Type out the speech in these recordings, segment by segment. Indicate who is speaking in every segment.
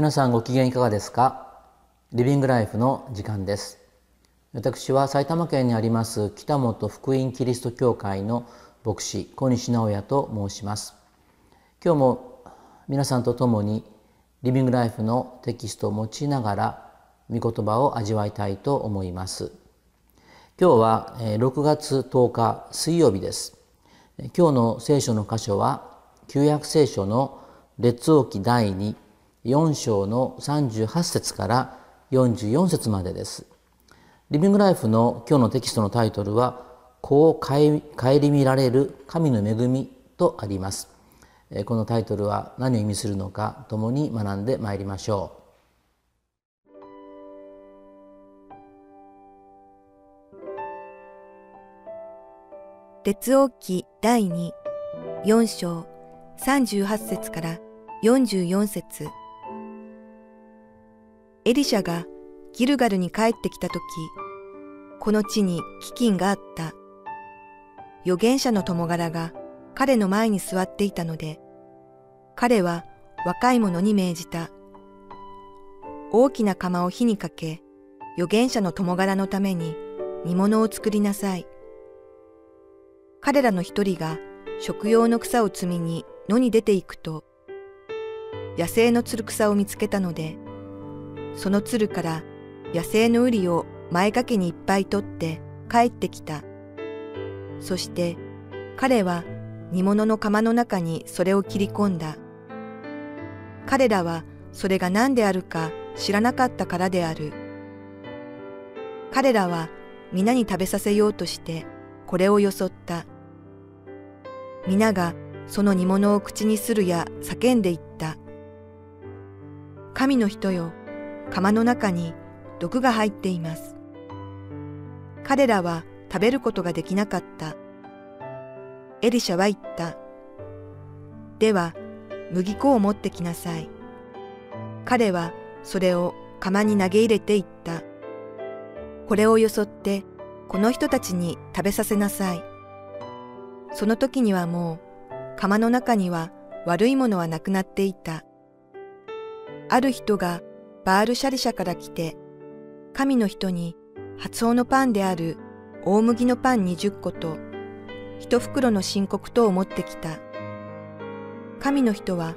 Speaker 1: 皆さんご機嫌いかがですか？リビングライフの時間です。私は埼玉県にあります北本福音キリスト教会の牧師小西直也と申します。今日も皆さんと共にリビングライフのテキストを用いながら御言葉を味わいたいと思います。今日は6月10日水曜日です。今日の聖書の箇所は旧約聖書の列王記第2 4章の38節から44節までです。リビングライフの今日のテキストのタイトルは「こう顧みられる神の恵み」とあります。このタイトルは何を意味するのか共に学んでまいりましょう。
Speaker 2: 列王記第24章38節から44節エリシャがギルガルに帰ってきたとき、この地に飢饉があった。預言者の友柄が彼の前に座っていたので、彼は若い者に命じた。大きな釜を火にかけ、預言者の友柄のために煮物を作りなさい。彼らの一人が食用の草を摘みに野に出ていくと、野生のつる草を見つけたので、その鶴から野生の瓜を前掛けにいっぱい取って帰ってきた。そして彼は煮物の釜の中にそれを切り込んだ。彼らはそれが何であるか知らなかったからである。彼らは皆に食べさせようとしてこれをよそった。皆がその煮物を口にするや叫んでいった。神の人よ、釜の中に毒が入っています。彼らは食べることができなかった。エリシャは言った。では、麦粉を持ってきなさい。彼はそれを釜に投げ入れていった。これをよそって、この人たちに食べさせなさい。その時にはもう、釜の中には悪いものはなくなっていた。ある人がバールシャリシャから来て、神の人に発音のパンである大麦のパン20個と、一袋の申告とを持ってきた。神の人は、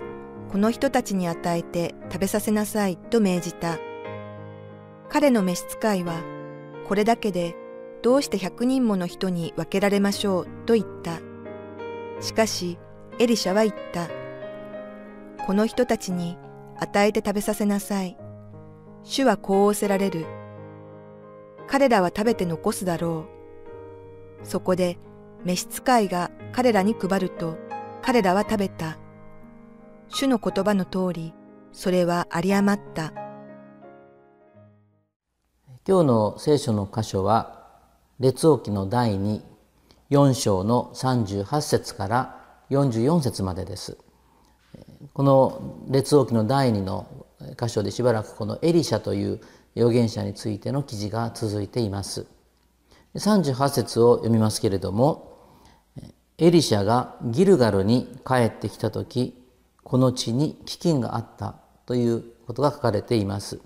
Speaker 2: この人たちに与えて食べさせなさいと命じた。彼の召使いは、これだけでどうして百人もの人に分けられましょうと言った。しかし、エリシャは言った。この人たちに与えて食べさせなさい。主はこう仰せられる。彼らは食べて残すだろう。そこで召使いが彼らに配ると、彼らは食べた。主の言葉の通り、それは有り余った。
Speaker 1: 今日の聖書の箇所は、列王記の第2、4章の38節から44節までです。この列王記の第2の箇所でしばらくこのエリシャという預言者についての記事が続いています。38節を読みますけれども、エリシャがギルガルに帰ってきた時、この地に飢饉があったということが書かれています。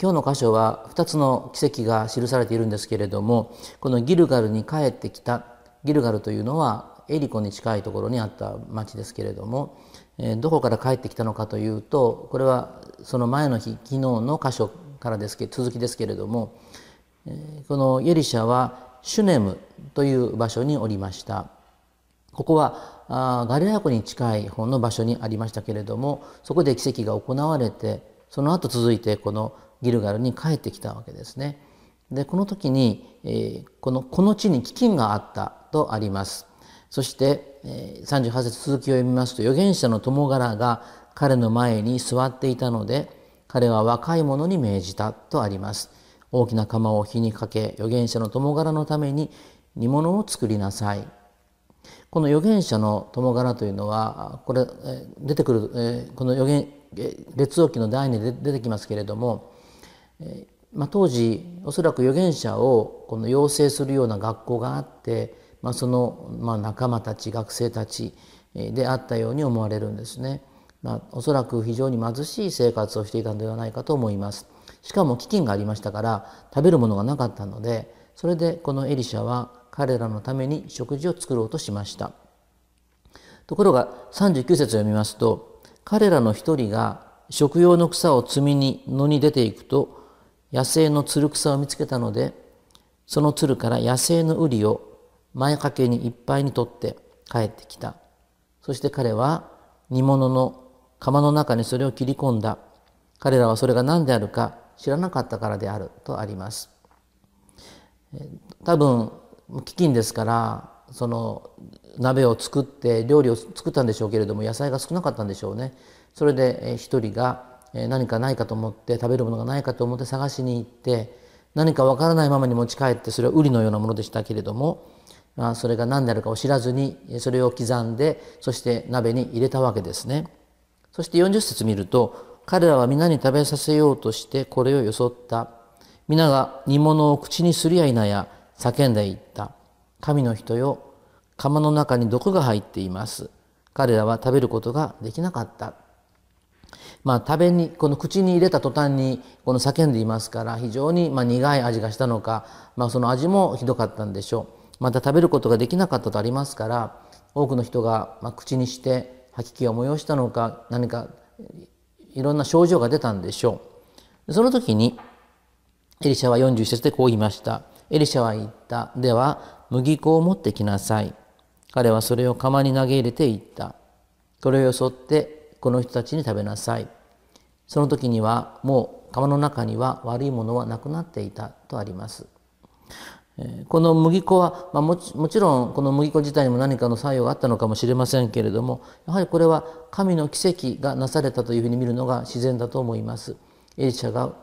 Speaker 1: 今日の箇所は2つの奇跡が記されているんですけれども、このギルガルに帰ってきた、ギルガルというのはエリコに近いところにあった町ですけれども、えどこから帰ってきたのかというとこれはその前の日昨日の箇所からですけ続きですけれどもえこのエリシャはシュネムという場所におりましたここはあガリラ湖に近い方の場所にありましたけれどもそこで奇跡が行われてその後続いてこのギルガルに帰ってきたわけですね。でこの時に、えこのこの地に飢饉があったとあります。そして38節続きを読みますと預言者の友柄が彼の前に座っていたので彼は若い者に命じたとあります。大きな釜を火にかけ預言者の友柄のために煮物を作りなさい。この預言者の友柄というのはこれ出てくるこの預言列王記の第二で出てきますけれどもまあ、当時おそらく預言者をこの養成するような学校があって、まあ、その、まあ、仲間たち学生たちであったように思われるんですね。まあ、おそらく非常に貧しい生活をしていたのではないかと思います。しかも飢饉がありましたから食べるものがなかったのでそれでこのエリシャは彼らのために食事を作ろうとしました。ところが39節を読みますと彼らの一人が食用の草を摘みに野に出ていくと野生のつる草を見つけたのでそのつるから野生のウリを前掛けにいっぱいに取って帰ってきた。そして彼は煮物の釜の中にそれを切り込んだ。彼らはそれが何であるか知らなかったからであるとあります。多分飢饉ですからその鍋を作って料理を作ったんでしょうけれども野菜が少なかったんでしょうね。それで一人が何かないかと思って食べるものがないかと思って探しに行って何かわからないままに持ち帰ってそれはウリのようなものでしたけれども、まあ、それが何であるかを知らずにそれを刻んでそして鍋に入れたわけですね。そして40節見ると彼らは皆に食べさせようとしてこれをよそった。皆が煮物を口にするや否や叫んでいった。神の人よ釜の中に毒が入っています。彼らは食べることができなかった。まあ、食べにこの口に入れた途端にこの叫んでいますから非常にま苦い味がしたのか、まあ、その味もひどかったんでしょう。また食べることができなかったとありますから多くの人がま口にして吐き気を催したのか何かいろんな症状が出たんでしょう。その時にエリシャは41節でこう言いました。エリシャは言った。では麦粉を持ってきなさい。彼はそれを釜に投げ入れていった。これをよそってこの人たちに食べなさい。その時にはもう釜の中には悪いものはなくなっていたとあります。この麦粉は、まあ、もちもちろんこの麦粉自体にも何かの作用があったのかもしれませんけれどもやはりこれは神の奇跡がなされたというふうに見るのが自然だと思います。エリシャが、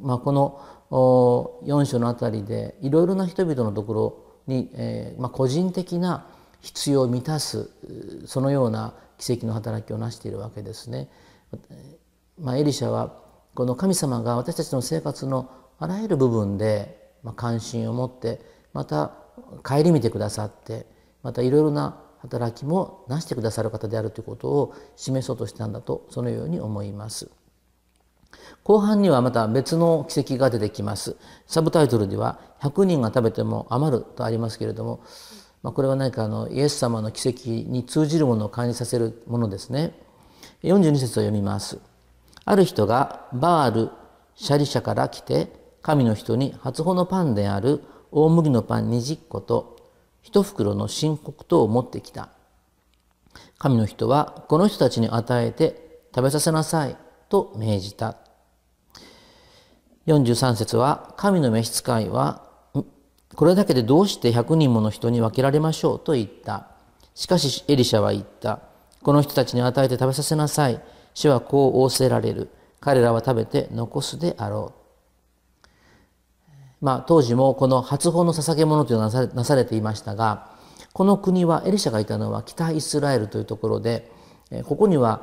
Speaker 1: まあ、この4章のあたりでいろいろな人々のところに、えーまあ、個人的な必要を満たすそのような奇跡の働きを成しているわけですね。まあ、エリシャはこの神様が私たちの生活のあらゆる部分で、まあ、関心を持ってまた顧みてくださってまたいろいろな働きもなしてくださる方であるということを示そうとしたんだとそのように思います。後半にはまた別の奇跡が出てきます。サブタイトルでは「100人が食べても余る」とありますけれどもまあ、これは何かあのイエス様の奇跡に通じるものを感じさせるものですね。42節を読みます。ある人がバール・シャリシャから来て神の人に初穂のパンである大麦のパン20個と一袋の申告とを持ってきた。神の人はこの人たちに与えて食べさせなさいと命じた。43節は神の召使いはこれだけでどうして100人もの人に分けられましょうと言った。しかしエリシャは言った。この人たちに与えて食べさせなさい。主はこう仰せられる。彼らは食べて残すであろう。まあ当時もこの初法の捧げ物というのがなされていましたが、この国はエリシャがいたのは北イスラエルというところで、ここには、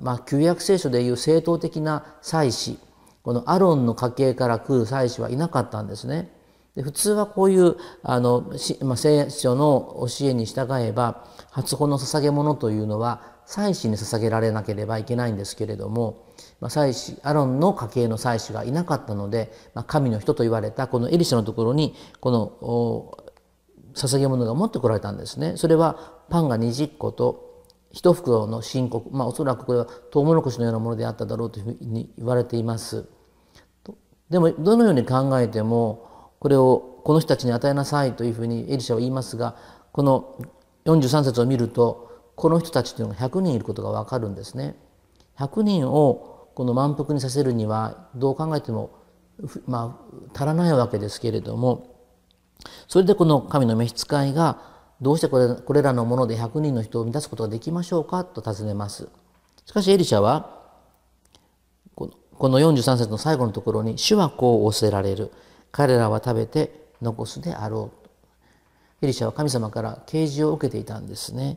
Speaker 1: まあ、旧約聖書でいう正統的な祭司このアロンの家系から来る祭司はいなかったんですね。で普通はこういうあの、まあ、聖書の教えに従えば初穂の捧げ物というのは祭司に捧げられなければいけないんですけれども、まあ、祭司アロンの家系の祭司がいなかったので、まあ、神の人と言われたこのエリシャのところにこの捧げ物が持ってこられたんですね。それはパンが20個と一袋の申告、まあ、おそらくこれはトウモロコシのようなものであっただろうというふうに言われています。でもどのように考えてもこれをこの人たちに与えなさいというふうにエリシャは言いますがこの43節を見るとこの人たちというのが100人いることが分かるんですね。100人をこの満腹にさせるにはどう考えてもまあ足らないわけですけれどもそれでこの神の召使いがどうしてこれこれらのもので100人の人を満たすことができましょうかと尋ねます。しかしエリシャはこの43節の最後のところに「主はこう仰せられる。彼らは食べて残すであろう」エリシャは神様から啓示を受けていたんですね。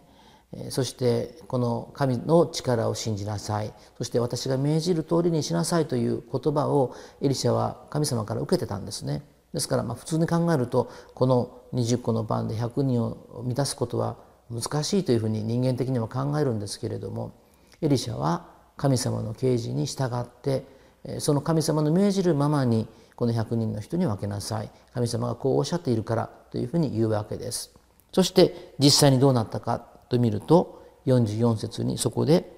Speaker 1: そしてこの神の力を信じなさい。そして私が命じる通りにしなさいという言葉をエリシャは神様から受けてたんですね。ですからまあ普通に考えるとこの20個のパンで100人を満たすことは難しいというふうに人間的には考えるんですけれどもエリシャは神様の啓示に従ってその神様の命じるままにこの100人の人に分けなさい。神様がこうおっしゃっているからというふうに言うわけです。そして実際にどうなったか。と見ると44節にそこで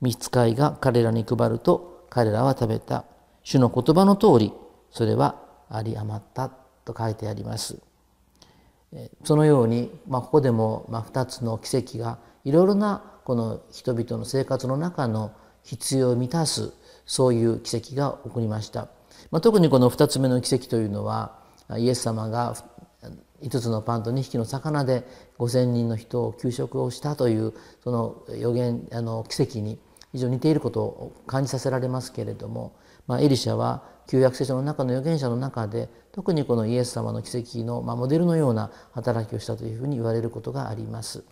Speaker 1: 召使いが彼らに配ると彼らは食べた主の言葉の通りそれは有り余ったと書いてあります。そのように、まあ、ここでも、まあ、2つの奇跡がいろいろなこの人々の生活の中の必要を満たすそういう奇跡が起こりました。まあ、特にこの2つ目の奇跡というのはイエス様が5つのパンと2匹の魚で5,000人の人を給食をしたというその予言あの奇跡に非常に似ていることを感じさせられますけれども、まあ、エリシャは旧約聖書の中の預言者の中で特にこのイエス様の奇跡の、まあ、モデルのような働きをしたというふうに言われることがあります。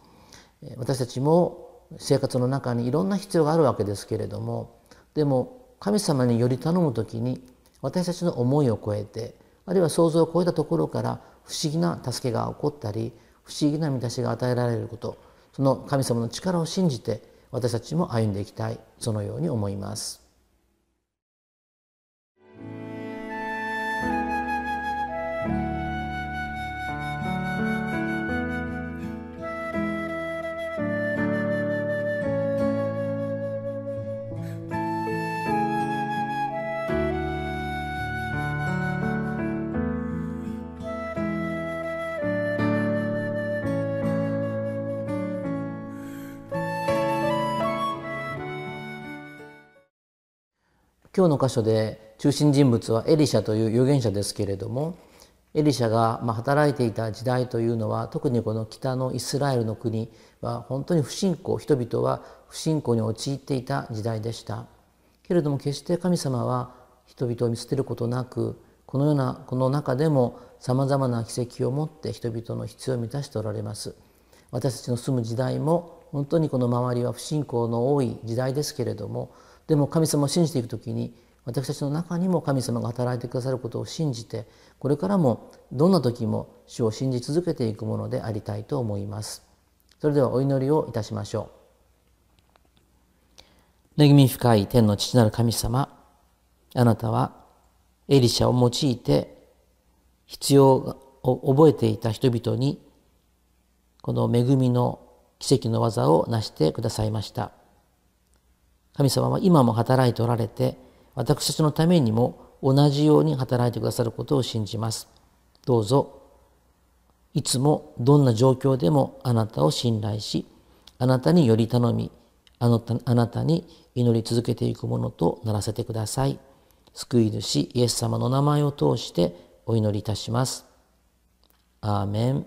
Speaker 1: 私たちも生活の中にいろんな必要があるわけですけれどもでも神様により頼む時に私たちの思いを超えてあるいは想像を超えたところから不思議な助けが起こったり不思議な見出しが与えられることその神様の力を信じて私たちも歩んでいきたいそのように思います。今日の箇所で中心人物はエリシャという預言者ですけれどもエリシャが働いていた時代というのは特にこの北のイスラエルの国は本当に不信仰人々は不信仰に陥っていた時代でした。けれども決して神様は人々を見捨てることなくこのようなこの中でもさまざまな奇跡を持って人々の必要を満たしておられます。私たちの住む時代も本当にこの周りは不信仰の多い時代ですけれどもでも神様を信じていく時に私たちの中にも神様が働いてくださることを信じてこれからもどんな時も主を信じ続けていくものでありたいと思いますそれではお祈りをいたしましょう恵み深い天の父なる神様あなたはエリシャを用いて必要を覚えていた人々にこの恵みの奇跡の技を成してくださいました。神様は今も働いておられて私たちのためにも同じように働いてくださることを信じます。どうぞいつもどんな状況でもあなたを信頼しあなたにより頼みあなたあなたに祈り続けていくものとならせてください。救い主イエス様の名前を通してお祈りいたします。アーメン。